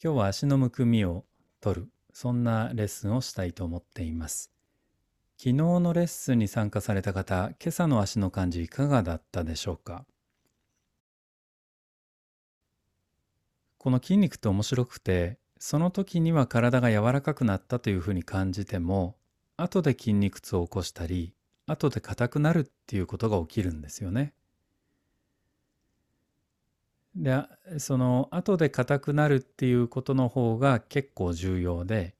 今日は足のむくみを取る、そんなレッスンをしたいと思っています。昨日のレッスンに参加された方、今朝の足の感じいかがだったでしょうか？この筋肉って面白くて、その時には体が柔らかくなったというふうに感じても、後で筋肉痛を起こしたり、後で硬くなるっていうことが起きるんですよね。でその後で硬くなるっていうことの方が結構重要で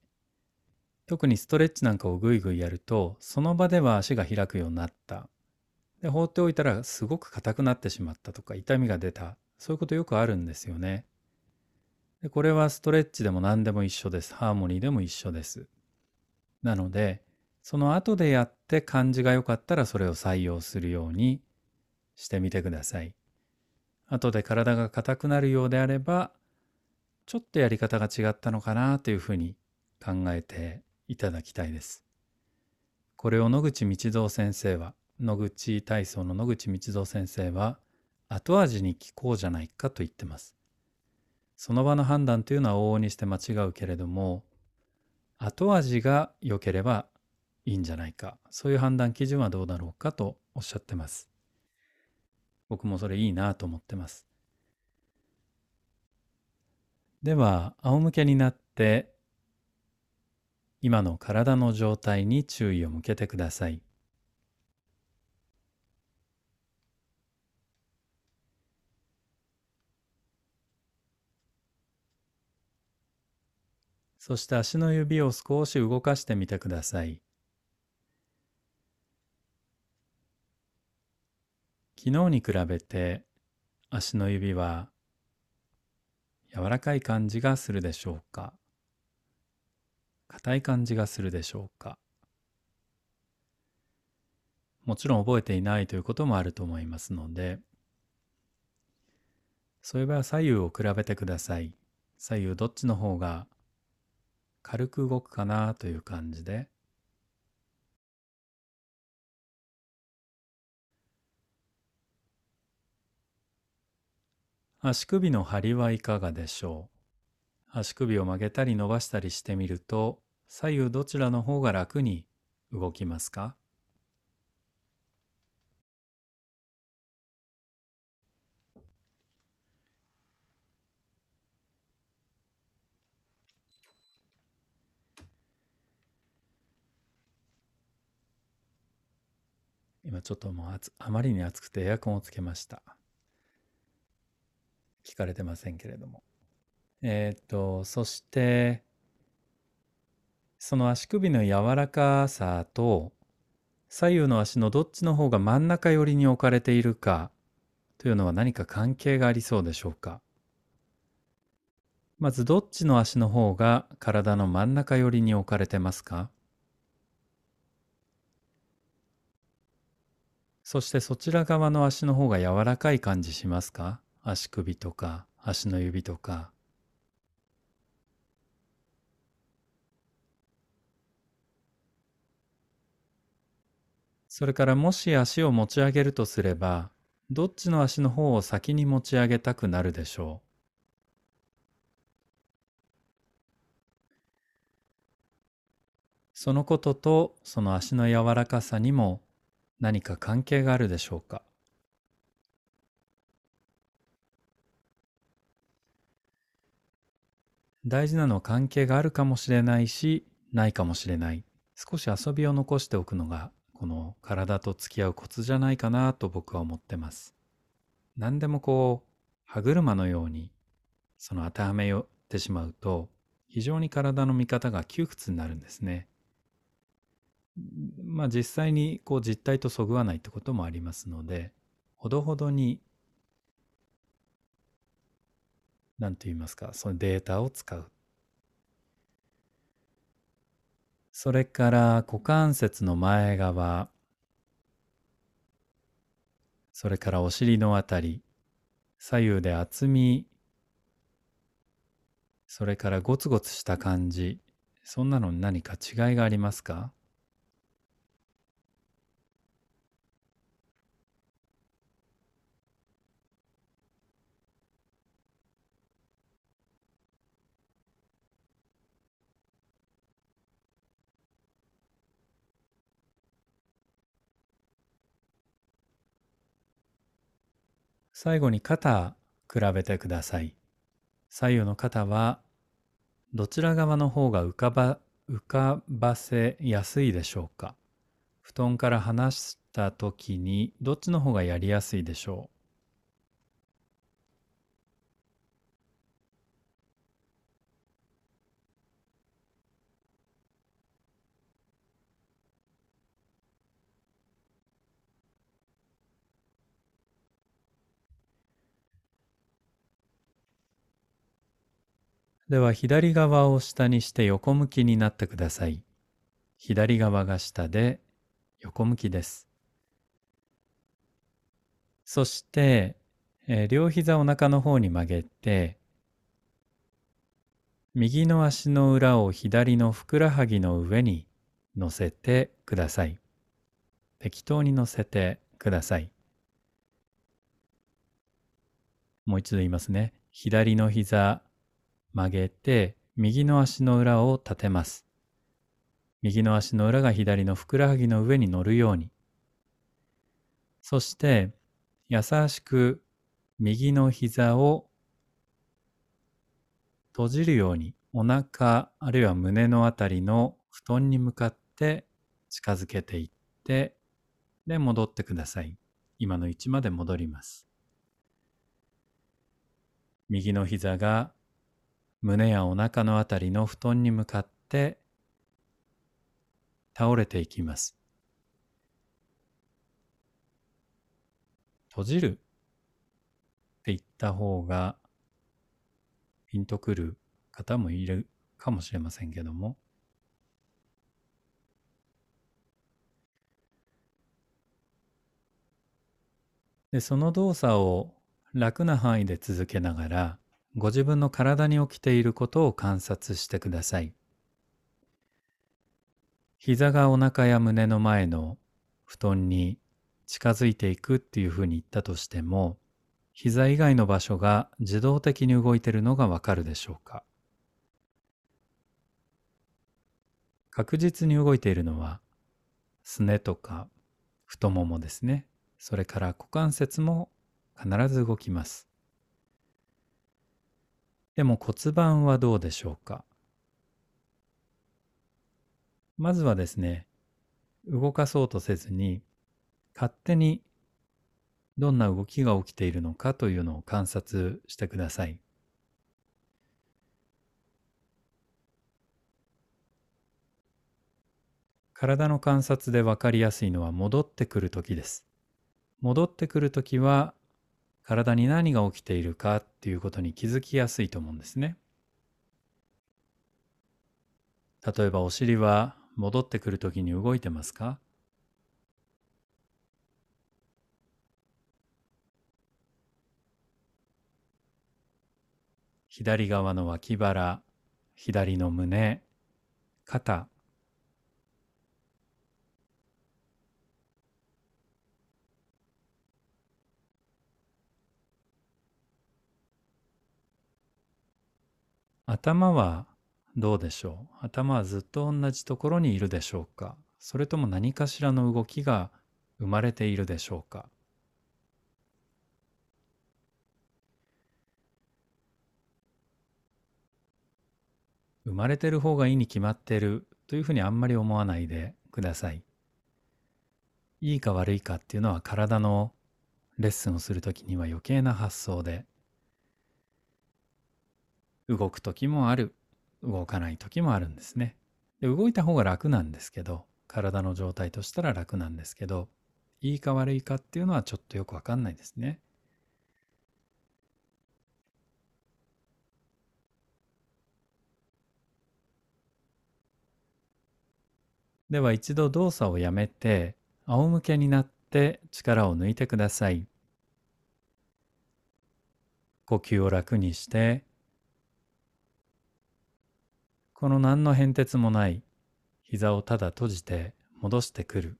特にストレッチなんかをぐいぐいやるとその場では足が開くようになった。で放っておいたらすごく硬くなってしまったとか痛みが出た。そういうことよくあるんですよね。でこれはストレッチでも何でも一緒です。ハーモニーでも一緒です。なのでその後でやって感じが良かったらそれを採用するようにしてみてください。後で体が硬くなるようであればちょっとやり方が違ったのかなというふうに考えていただきたいです。これを野口道三先生は野口体操の野口道三先生は後味に聞こうじゃないかと言ってます。その場の判断というのは往々にして間違うけれども後味が良ければいいんじゃないかそういう判断基準はどうだろうかとおっしゃってます。僕もそれいいなと思ってます。では、仰向けになって、今の体の状態に注意を向けてください。そして足の指を少し動かしてみてください。昨日に比べて足の指は柔らかい感じがするでしょうか？硬い感じがするでしょうか？もちろん覚えていないということもあると思いますのでそういえば左右を比べてください。左右どっちの方が軽く動くかなという感じで足首の張りはいかがでしょう？足首を曲げたり伸ばしたりしてみると左右どちらの方が楽に動きますか？今ちょっともうあまりに暑くてエアコンをつけました。聞かれてませんけれども。えっ、と、そして、その足首の柔らかさと、左右の足のどっちの方が真ん中寄りに置かれているかというのは何か関係がありそうでしょうか。まずどっちの足の方が体の真ん中寄りに置かれてますかそしてそちら側の足の方が柔らかい感じしますか足首とか足の指とか。それからもし足を持ち上げるとすればどっちの足の方を先に持ち上げたくなるでしょう？そのこととその足の柔らかさにも何か関係があるでしょうか？大事なのは関係があるかもしれないしないかもしれない。少し遊びを残しておくのがこの体と付き合うコツじゃないかなと僕は思ってます。何でもこう歯車のようにその当てはめよってしまうと非常に体の見方が窮屈になるんですね。まあ実際にこう実態とそぐわないってこともありますのでほどほどに何と言いますか、そのデータを使う。それから股関節の前側、それからお尻のあたり、左右で厚み、それからゴツゴツした感じ、そんなのに何か違いがありますか？最後に肩比べてください。左右の肩はどちら側の方が浮かば浮かばせやすいでしょうか？布団から離した時にどっちの方がやりやすいでしょう？では左側を下にして横向きになってください。左側が下で横向きです。そして、えー、両膝お腹の方に曲げて、右の足の裏を左のふくらはぎの上に乗せてください。適当に乗せてください。もう一度言いますね。左の膝曲げて右の足の裏を立てます。右の足の裏が左のふくらはぎの上に乗るように。そして優しく右の膝を閉じるようにお腹あるいは胸のあたりの布団に向かって近づけていってで戻ってください。今の位置まで戻ります。右の膝が胸やお腹のあたりの布団に向かって倒れていきます。閉じるって言った方がピンとくる方もいるかもしれませんけどもでその動作を楽な範囲で続けながらご自分の体に起きていることを観察してください。膝がお腹や胸の前の布団に近づいていくっていうふうに言ったとしても、膝以外の場所が自動的に動いているのがわかるでしょうか？確実に動いているのは、すねとか太ももですね。それから股関節も必ず動きます。でも骨盤はどうでしょうか？まずはですね、動かそうとせずに、勝手にどんな動きが起きているのかというのを観察してください。体の観察で分かりやすいのは戻ってくる時です。戻ってくる時は体に何が起きているかっていうことに気づきやすいと思うんですね。例えばお尻は戻ってくるときに動いてますか？左側の脇腹、左の胸、肩、頭はどうでしょう？頭はずっと同じところにいるでしょうか？それとも何かしらの動きが生まれているでしょうか？生まれてる方がいいに決まってるというふうにあんまり思わないでください。いいか悪いかっていうのは体のレッスンをするときには余計な発想で動く時もある。動かない時もあるんですね。で動いた方が楽なんですけど体の状態としたら楽なんですけどいいか悪いかっていうのはちょっとよくわかんないですね。では一度動作をやめて仰向けになって力を抜いてください。呼吸を楽にしてこの何の変哲もない。膝をただ閉じて戻してくる。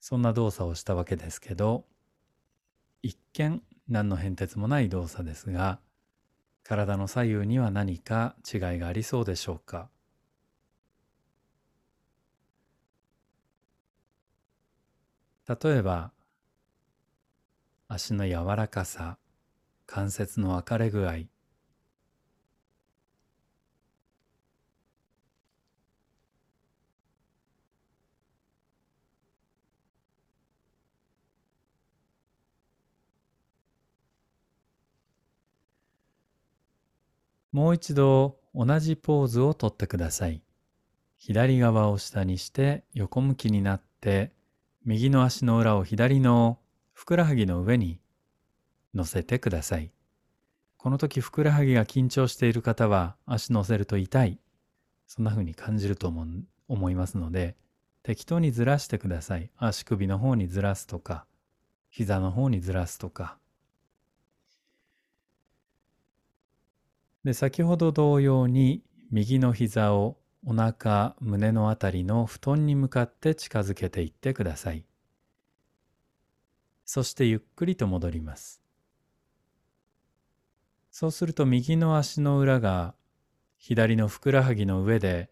そんな動作をしたわけですけど一見何の変哲もない動作ですが体の左右には何か違いがありそうでしょうか。例えば足の柔らかさ関節の分かれ具合もう一度同じポーズをとってください。左側を下にして横向きになって右の足の裏を左のふくらはぎの上に乗せてください。この時ふくらはぎが緊張している方は足乗せると痛い。そんな風に感じると思思いますので適当にずらしてください。足首の方にずらすとか膝の方にずらすとかで先ほど同様に右の膝をお腹胸のあたりの布団に向かって近づけていってください。そしてゆっくりと戻ります。そうすると右の足の裏が左のふくらはぎの上で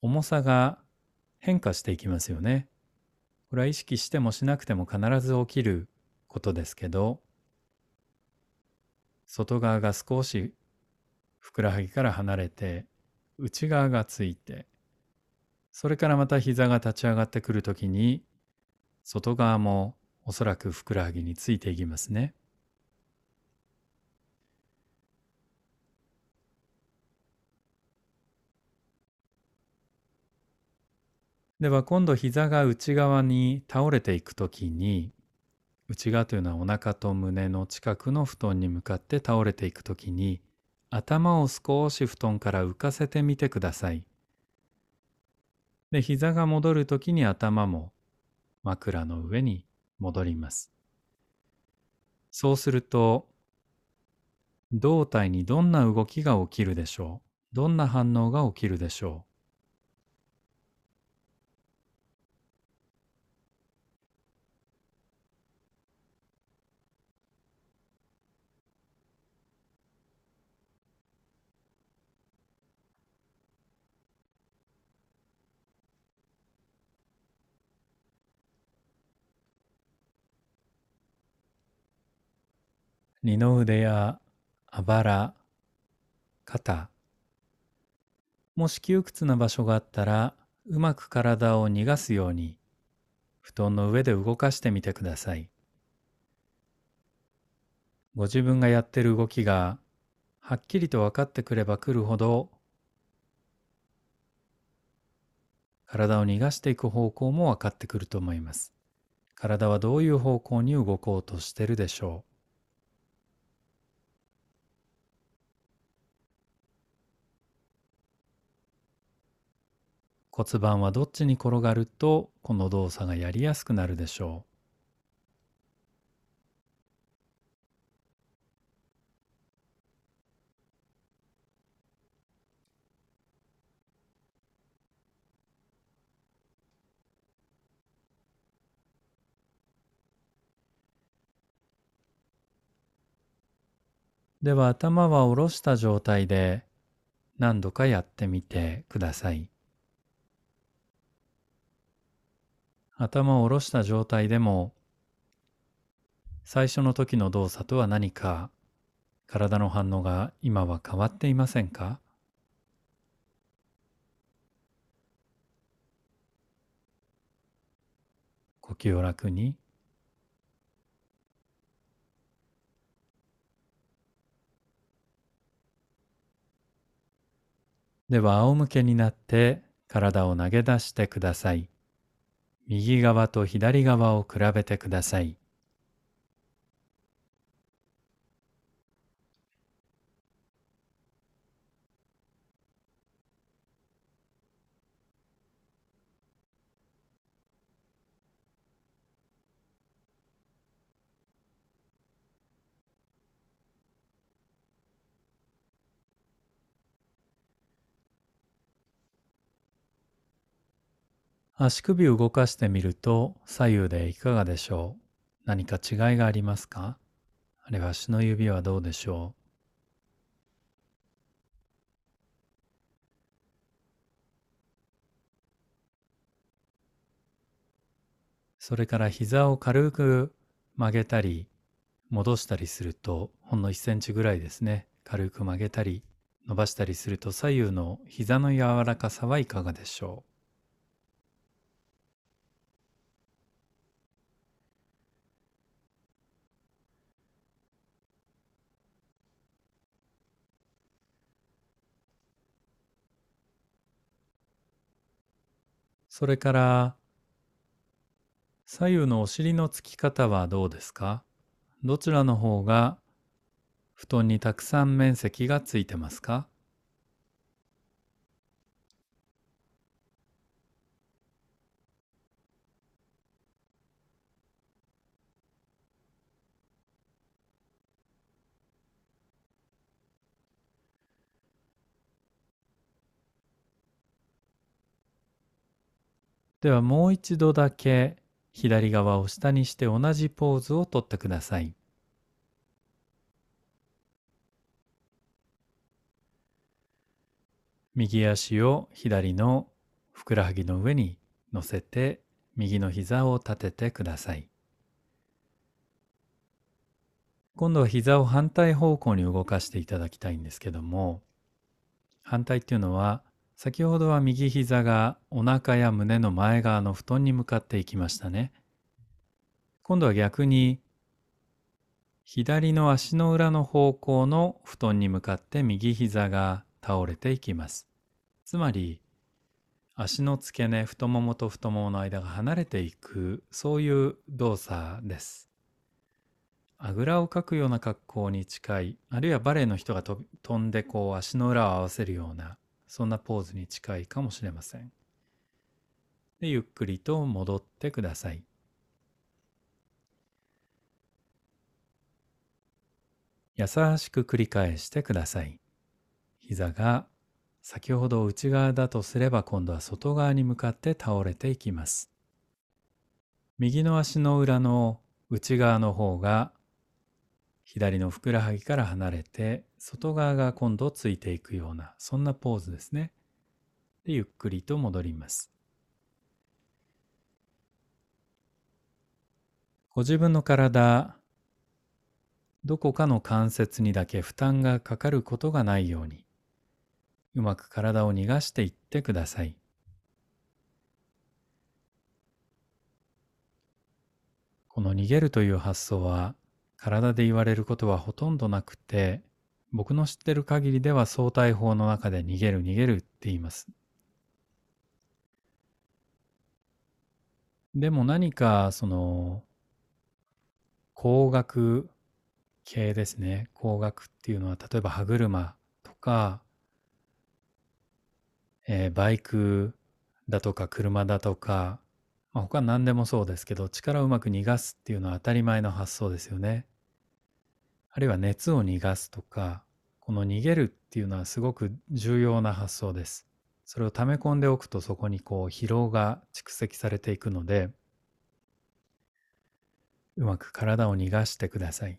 重さが変化していきますよね。これは意識してもしなくても必ず起きることですけど外側が少しふくらはぎから離れて内側がついてそれからまた膝が立ち上がってくるときに外側もおそらくふくらはぎについていきますね。では今度膝が内側に倒れていくときに内側というのはお腹と胸の近くの布団に向かって倒れていくときに頭を少し布団から浮かせてみてください。で、膝が戻るときに頭も枕の上に戻ります。そうすると、胴体にどんな動きが起きるでしょう？どんな反応が起きるでしょう？二の腕やあばら、肩、もし窮屈な場所があったらうまく体を逃がすように布団の上で動かしてみてください。ご自分がやってる動きがはっきりと分かってくればくるほど体を逃がしていく方向も分かってくると思います。体はどういう方向に動こうとしてるでしょう？骨盤はどっちに転がるとこの動作がやりやすくなるでしょうでは頭は下ろした状態で何度かやってみてください。頭を下ろした状態でも最初の時の動作とは何か体の反応が今は変わっていませんか？呼吸を楽にでは仰向けになって体を投げ出してください。右側と左側を比べてください。足首を動かしてみると左右でいかがでしょう？何か違いがありますか？あるいは足の指はどうでしょう？それから膝を軽く曲げたり戻したりするとほんの1センチぐらいですね。軽く曲げたり伸ばしたりすると左右の膝の柔らかさはいかがでしょう？それから左右のお尻のつき方はどうですか？どちらの方が布団にたくさん面積がついてますか？ではもう一度だけ左側を下にして同じポーズをとってください。右足を左のふくらはぎの上に乗せて右の膝を立ててください。今度は膝を反対方向に動かしていただきたいんですけども反対っていうのは先ほどは右膝がお腹や胸の前側の布団に向かっていきましたね。今度は逆に左の足の裏の方向の布団に向かって右膝が倒れていきます。つまり足の付け根太ももと太ももの間が離れていくそういう動作です。あぐらをかくような格好に近いあるいはバレエの人が飛んでこう足の裏を合わせるようなそんなポーズに近いかもしれません。でゆっくりと戻ってください。優しく繰り返してください。膝が先ほど内側だとすれば今度は外側に向かって倒れていきます。右の足の裏の内側の方が左のふくらはぎから離れて外側が今度ついていくようなそんなポーズですね。でゆっくりと戻ります。ご自分の体どこかの関節にだけ負担がかかることがないようにうまく体を逃がしていってください。この逃げるという発想は体で言われることはほとんどなくて僕の知ってる限りでは相対法の中で逃げる逃げるって言います。でも何かその工学系ですね工学っていうのは例えば歯車とか、えー、バイクだとか車だとかまあ、他何でもそうですけど力をうまく逃がすっていうのは当たり前の発想ですよね。あるいは熱を逃がすとかこの逃げるっていうのはすごく重要な発想です。それを溜め込んでおくとそこにこう疲労が蓄積されていくのでうまく体を逃がしてください。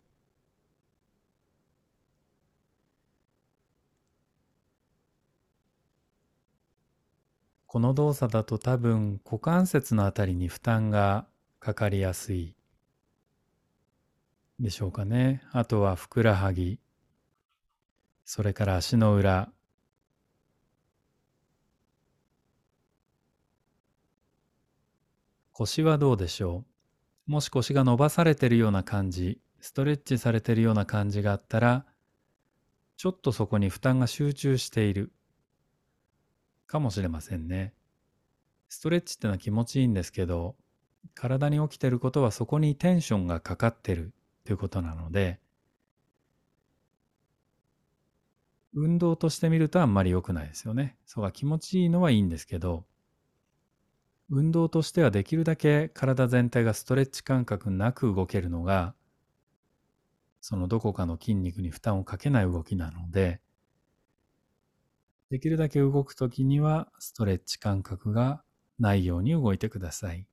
この動作だと多分股関節のあたりに負担がかかりやすいでしょうかね。あとはふくらはぎ、それから足の裏、腰はどうでしょう。もし腰が伸ばされてるような感じ、ストレッチされてるような感じがあったら、ちょっとそこに負担が集中している。かもしれませんね。ストレッチってのは気持ちいいんですけど、体に起きてることはそこにテンションがかかってる。ということなので、運動としてみるとあんまり良くないですよね。そうが気持ちいいのはいいんですけど、運動としてはできるだけ体全体がストレッチ感覚なく動けるのが、そのどこかの筋肉に負担をかけない動きなので、できるだけ動くときにはストレッチ感覚がないように動いてください。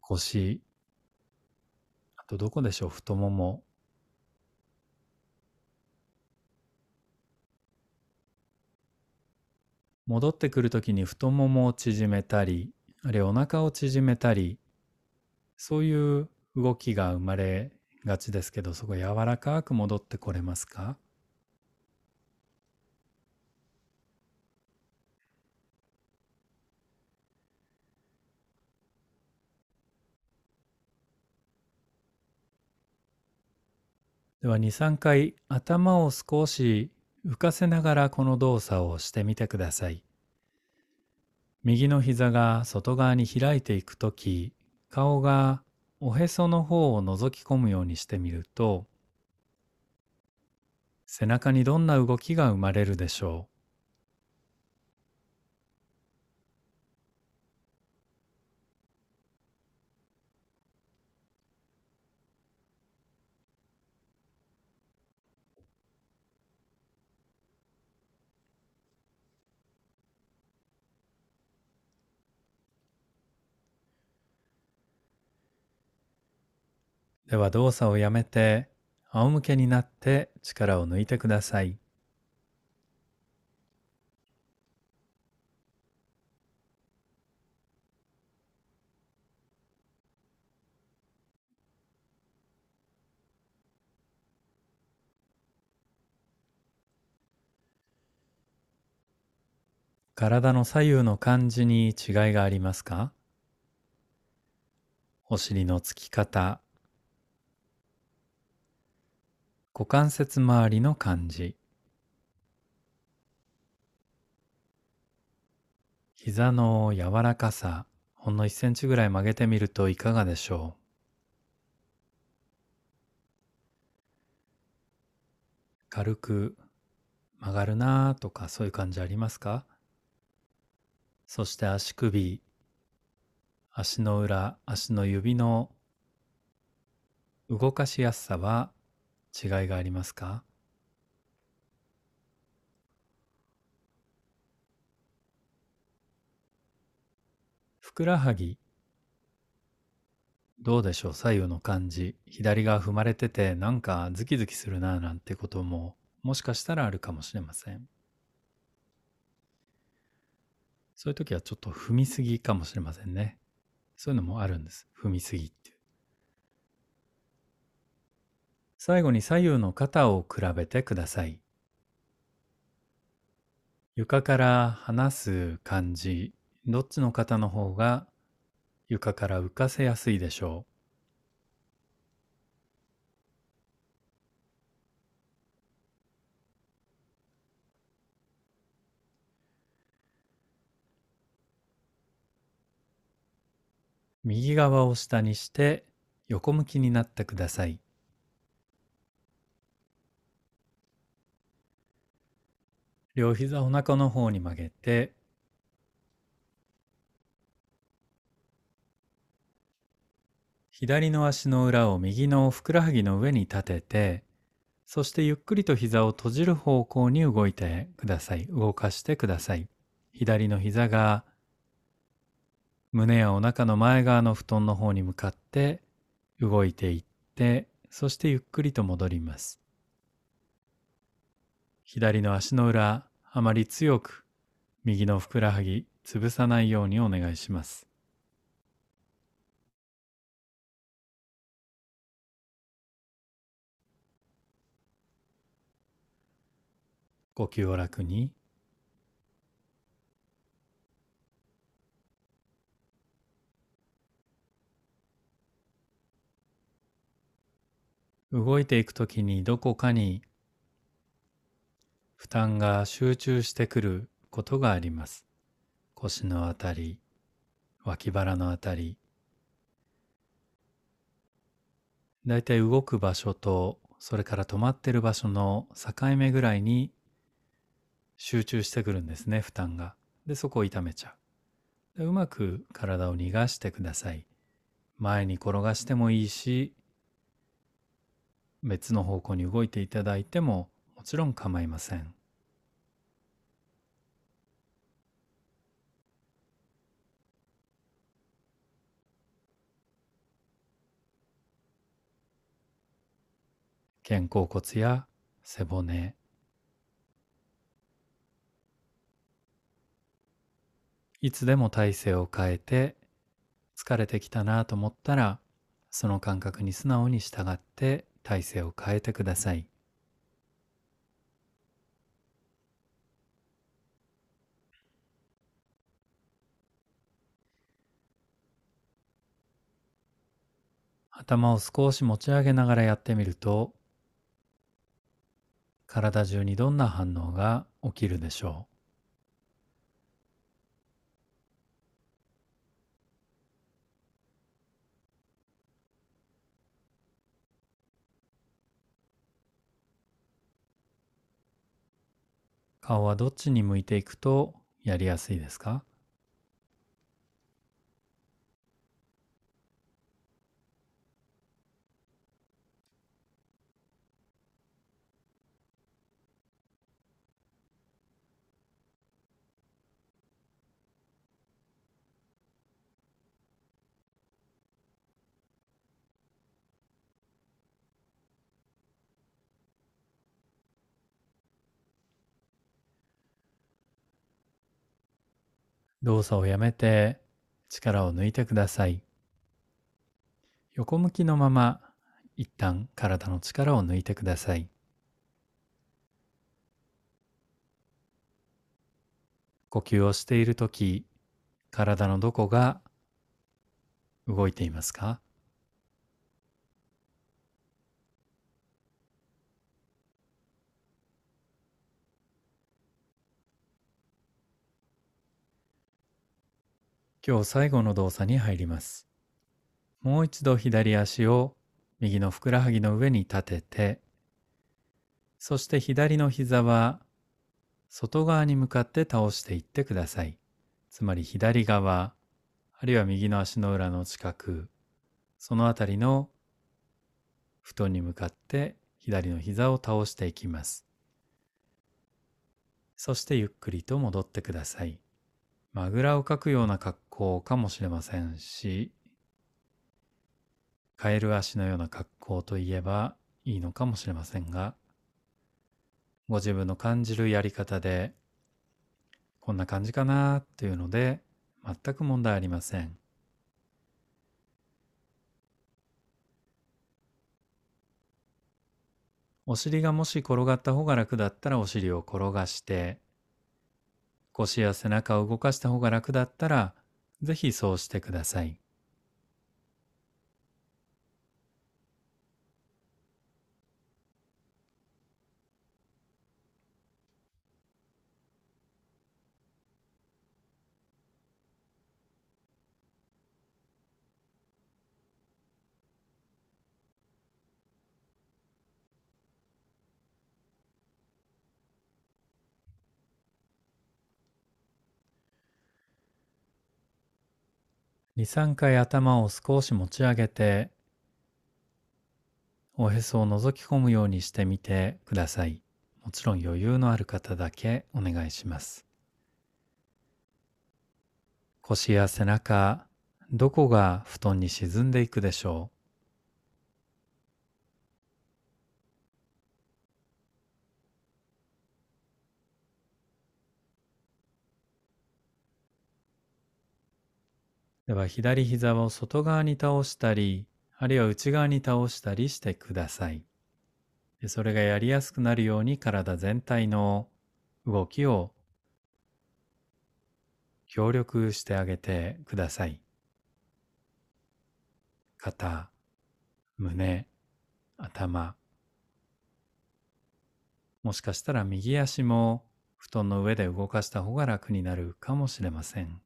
腰、あとどこでしょう、太もも。戻ってくるときに太ももを縮めたり、あるいはお腹を縮めたり、そういう動きが生まれがちですけど、そこ柔らかく戻ってこれますか？では2、3回頭を少し浮かせながらこの動作をしてみてください。右の膝が外側に開いていくとき、顔がおへその方を覗き込むようにしてみると、背中にどんな動きが生まれるでしょう。では動作をやめて仰向けになって力を抜いてください。体の左右の感じに違いがありますか？お尻のつき方、股関節周りの感じ。膝の柔らかさほんの1センチぐらい曲げてみるといかがでしょう。軽く曲がるなとかそういう感じありますか？そして足首足の裏足の指の動かしやすさは違いがありますか？ふくらはぎ。どうでしょう？左右の感じ。左側踏まれててなんかズキズキするななんてことももしかしたらあるかもしれません。そういう時はちょっと踏みすぎかもしれませんね。そういうのもあるんです。踏みすぎって最後に左右の肩を比べてください。床から離す感じ、どっちの肩の方が床から浮かせやすいでしょう？右側を下にして横向きになってください。両膝お腹の方に曲げて左の足の裏を右のふくらはぎの上に立ててそしてゆっくりと膝を閉じる方向に動いてください。動かしてください。左の膝が胸やお腹の前側の布団の方に向かって動いていってそしてゆっくりと戻ります。左の足の裏、あまり強く右のふくらはぎ潰さないようにお願いします。呼吸を楽に。動いていくときにどこかに負担が集中してくることがあります。腰のあたり、脇腹のあたり。だいたい動く場所とそれから止まってる場所の境目ぐらいに集中してくるんですね、負担が。で、そこを痛めちゃう。うまく体を逃がしてください。前に転がしてもいいし、別の方向に動いていただいてももちろん構いません。肩甲骨や背骨いつでも体勢を変えて疲れてきたなと思ったらその感覚に素直に従って体勢を変えてください。頭を少し持ち上げながらやってみると体中にどんな反応が起きるでしょう。顔はどっちに向いていくとやりやすいですか？動作をやめて力を抜いてください。横向きのまま一旦体の力を抜いてください。呼吸をしている時、体のどこが動いていますか？今日最後の動作に入ります。もう一度左足を右のふくらはぎの上に立てて、そして左の膝は外側に向かって倒していってください。つまり左側、あるいは右の足の裏の近く、そのあたりの布団に向かって左の膝を倒していきます。そしてゆっくりと戻ってください。まぐらをかくような格好かもしれませんし、カエル足のような格好といえばいいのかもしれませんが、ご自分の感じるやり方で、こんな感じかなというので、全く問題ありません。お尻がもし転がった方が楽だったらお尻を転がして、腰や背中を動かした方が楽だったら、ぜひそうしてください。2、3回頭を少し持ち上げて、おへそを覗き込むようにしてみてください。もちろん余裕のある方だけお願いします。腰や背中、どこが布団に沈んでいくでしょうでは左膝を外側に倒したり、あるいは内側に倒したりしてください。それがやりやすくなるように体全体の動きを協力してあげてください。肩、胸、頭。もしかしたら右足も布団の上で動かした方が楽になるかもしれません。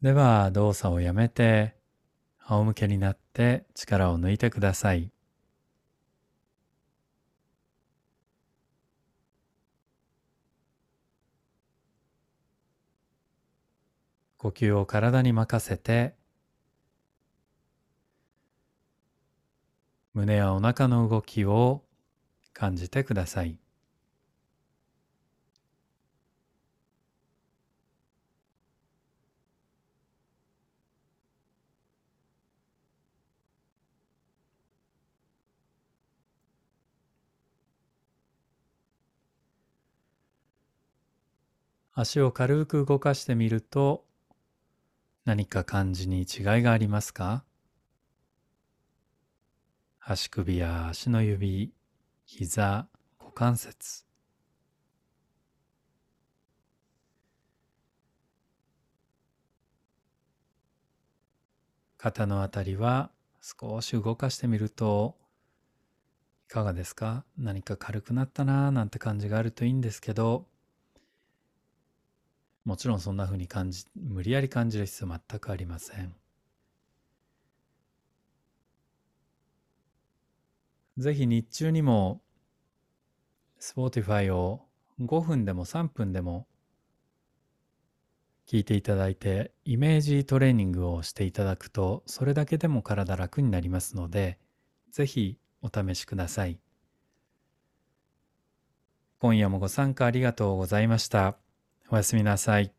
では動作をやめて仰向けになって力を抜いてください。呼吸を体に任せて胸やお腹の動きを感じてください。足を軽く動かしてみると何か感じに違いがありますか？足首や足の指、膝、股関節。肩のあたりは少し動かしてみるといかがですか？何か軽くなったなーなんて感じがあるといいんですけどもちろんそんな風に感じ無理やり感じる必要全くありません。ぜひ日中にも Spotify を5分でも3分でも聞いていただいてイメージトレーニングをしていただくとそれだけでも体楽になりますのでぜひお試しください。今夜もご参加ありがとうございました。おやすみなさい。